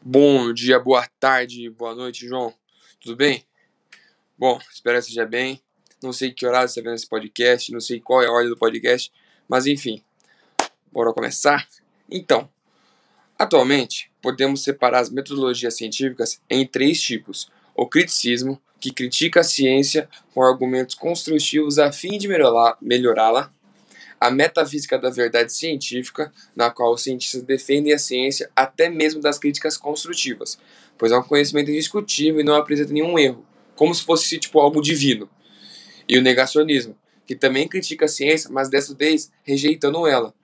Bom dia, boa tarde, boa noite, João. Tudo bem? Bom, espero que esteja bem. Não sei que horário você está vendo esse podcast, não sei qual é a ordem do podcast, mas enfim, bora começar? Então, atualmente, podemos separar as metodologias científicas em três tipos: o criticismo, que critica a ciência com argumentos construtivos a fim de melhorá-la, a metafísica da verdade científica, na qual os cientistas defendem a ciência até mesmo das críticas construtivas, pois é um conhecimento indiscutível e não apresenta nenhum erro, como se fosse tipo algo divino. E o negacionismo, que também critica a ciência, mas dessa vez rejeitando ela.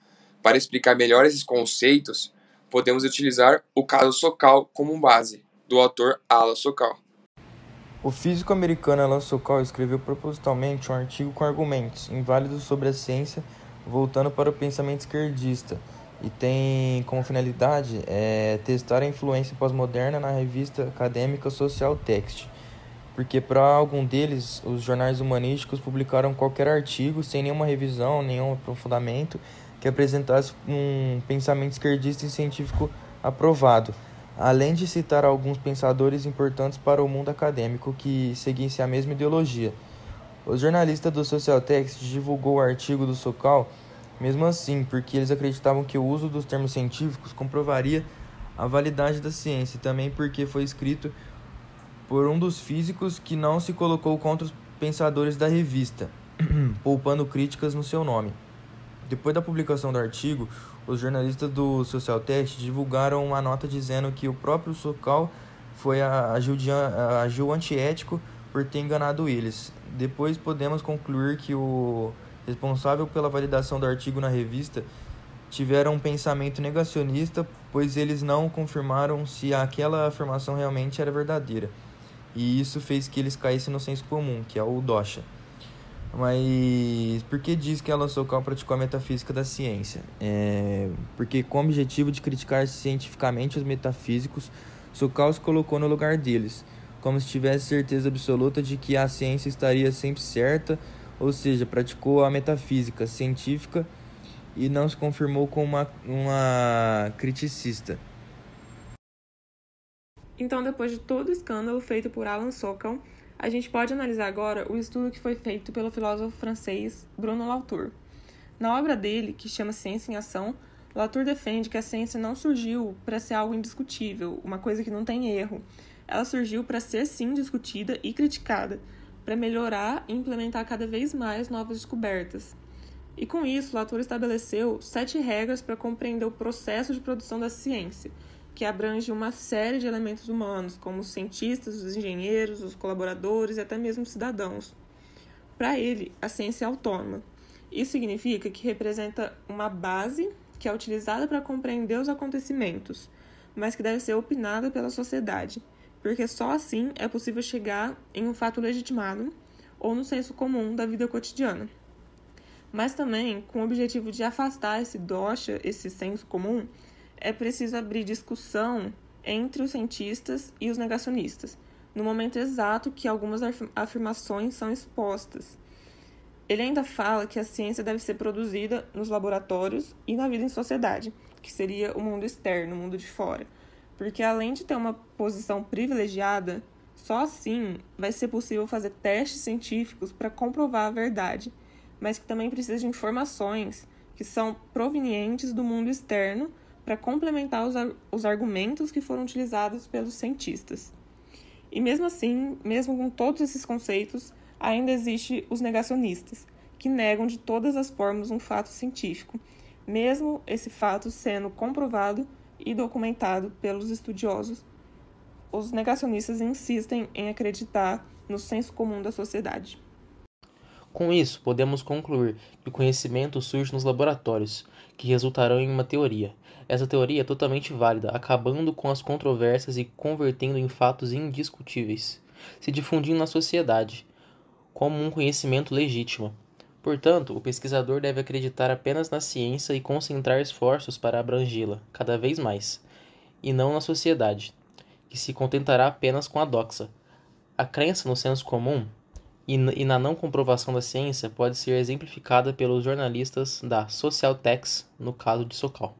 Para explicar melhor esses conceitos, podemos utilizar o caso Sokal como base, do autor Alan Sokal. O físico americano Alan Sokal escreveu propositalmente um artigo com argumentos inválidos sobre a ciência voltando para o pensamento esquerdista e tem como finalidade é, testar a influência pós-moderna na revista acadêmica Social Text, porque para algum deles os jornais humanísticos publicaram qualquer artigo sem nenhuma revisão, nenhum aprofundamento que apresentasse um pensamento esquerdista e científico aprovado, além de citar alguns pensadores importantes para o mundo acadêmico que seguissem a mesma ideologia. O jornalista do Social Text divulgou o artigo do Socal, mesmo assim, porque eles acreditavam que o uso dos termos científicos comprovaria a validade da ciência, e também porque foi escrito por um dos físicos que não se colocou contra os pensadores da revista, poupando críticas no seu nome. Depois da publicação do artigo, os jornalistas do Social Test divulgaram uma nota dizendo que o próprio Socal foi agiu, agiu antiético por ter enganado eles. Depois podemos concluir que o responsável pela validação do artigo na revista tiveram um pensamento negacionista, pois eles não confirmaram se aquela afirmação realmente era verdadeira. E isso fez que eles caíssem no senso comum, que é o Dosha. Mas por que diz que Alan Sokal praticou a metafísica da ciência? É, porque com o objetivo de criticar cientificamente os metafísicos, Sokal se colocou no lugar deles como se tivesse certeza absoluta de que a ciência estaria sempre certa, ou seja, praticou a metafísica científica e não se confirmou como uma, uma criticista. Então, depois de todo o escândalo feito por Alan Sokal, a gente pode analisar agora o estudo que foi feito pelo filósofo francês Bruno Latour. Na obra dele, que chama Ciência em Ação, Latour defende que a ciência não surgiu para ser algo indiscutível, uma coisa que não tem erro, ela surgiu para ser sim discutida e criticada, para melhorar e implementar cada vez mais novas descobertas. E com isso, Latour estabeleceu sete regras para compreender o processo de produção da ciência, que abrange uma série de elementos humanos, como os cientistas, os engenheiros, os colaboradores e até mesmo os cidadãos. Para ele, a ciência é autônoma. Isso significa que representa uma base que é utilizada para compreender os acontecimentos, mas que deve ser opinada pela sociedade porque só assim é possível chegar em um fato legitimado ou no senso comum da vida cotidiana. Mas também, com o objetivo de afastar esse dosha, esse senso comum, é preciso abrir discussão entre os cientistas e os negacionistas, no momento exato que algumas afirmações são expostas. Ele ainda fala que a ciência deve ser produzida nos laboratórios e na vida em sociedade, que seria o mundo externo, o mundo de fora porque além de ter uma posição privilegiada, só assim vai ser possível fazer testes científicos para comprovar a verdade, mas que também precisa de informações que são provenientes do mundo externo para complementar os, os argumentos que foram utilizados pelos cientistas. E mesmo assim, mesmo com todos esses conceitos, ainda existe os negacionistas, que negam de todas as formas um fato científico, mesmo esse fato sendo comprovado e documentado pelos estudiosos, os negacionistas insistem em acreditar no senso comum da sociedade. Com isso, podemos concluir que o conhecimento surge nos laboratórios, que resultarão em uma teoria. Essa teoria é totalmente válida, acabando com as controvérsias e convertendo em fatos indiscutíveis, se difundindo na sociedade como um conhecimento legítimo. Portanto, o pesquisador deve acreditar apenas na ciência e concentrar esforços para abrangê-la cada vez mais, e não na sociedade, que se contentará apenas com a doxa. A crença no senso comum e na não comprovação da ciência pode ser exemplificada pelos jornalistas da Social Text no caso de Sokal.